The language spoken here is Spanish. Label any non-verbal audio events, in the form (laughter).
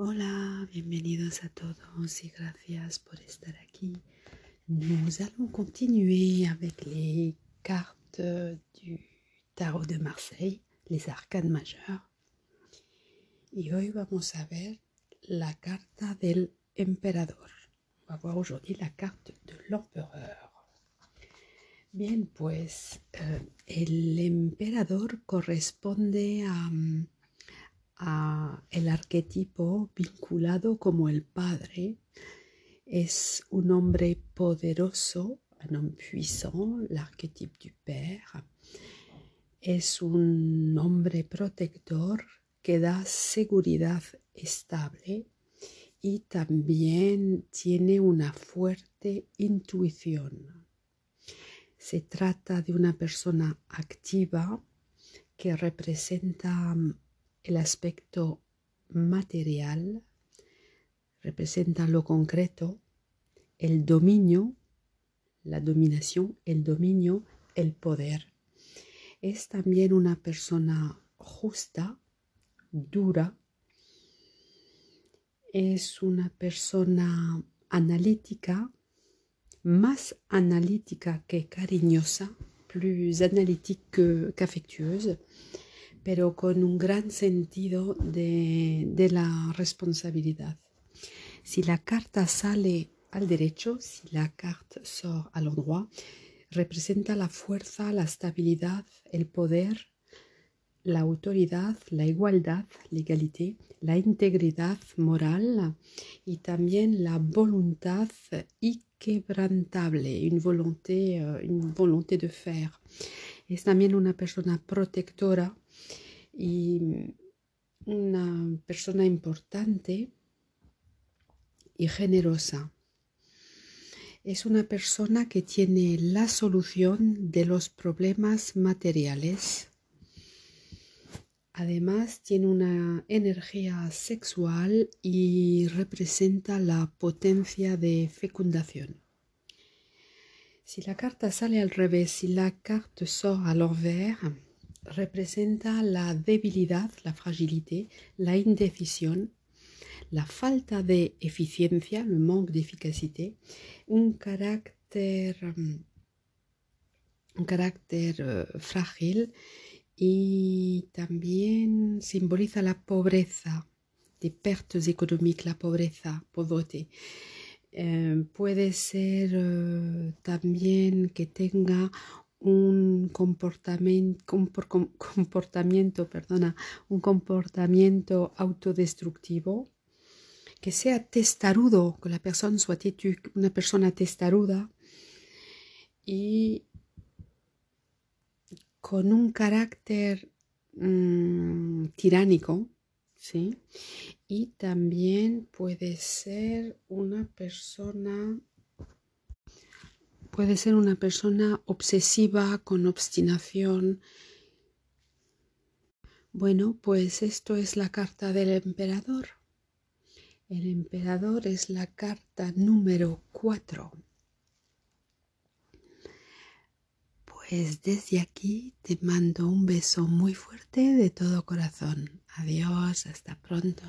Hola, bienvenidos a todos y gracias por estar aquí. Nous allons continuer avec les cartes du tarot de Marseille, les arcanes majeures. Y hoy vamos a ver la carta del emperador. On va voir aujourd'hui la carte de l'empereur. Bien, pues eh, el emperador corresponde a, el arquetipo vinculado como el padre. Es un hombre poderoso, un homme puissant, l'archétype du père. Es un hombre protector que da seguridad estable y también tiene una fuerte intuición. Se trata de una persona activa que representa el aspecto material, representa lo concreto, el dominio, la dominación, el dominio, el poder. Es también una persona justa, dura, es una persona analítica, más analítica que cariñosa, plus analytique qu'affectueuse, pero con un gran sentido de, la responsabilidad. Si la carta sale al derecho, si la carta sort al endroit, representa la fuerza, la estabilidad, el poder, la autoridad, la igualdad, l'égalité, la integridad moral y también la voluntad inquebrantable, une volonté, une volonté de faire. Es también una persona protectora y una persona importante y generosa. Es una persona que tiene la solución de los problemas materiales Además tiene una energía sexual y representa la potencia de fecundación. Si la carta sale al revés, si la carta sort à l'envers, representa la debilidad, la fragilité, la indecisión, la falta de eficiencia, le manque d'efficacité, un carácter, un carácter uh, frágil y también simboliza la pobreza, de pertes économiques, la pobreza, pauvreté. Eh, puede ser uh, también que tenga un comportamiento, (laughs) comportamiento, perdona, un comportamiento autodestructivo, que sea testarudo, que la persona têtue, una persona testaruda y con un carácter mmm, tiránico, ¿sí? Y también puede ser una persona puede ser una persona obsesiva con obstinación. Bueno, pues esto es la carta del emperador. El emperador es la carta número 4. Pues desde aquí te mando un beso muy fuerte de todo corazón. Adiós, hasta pronto.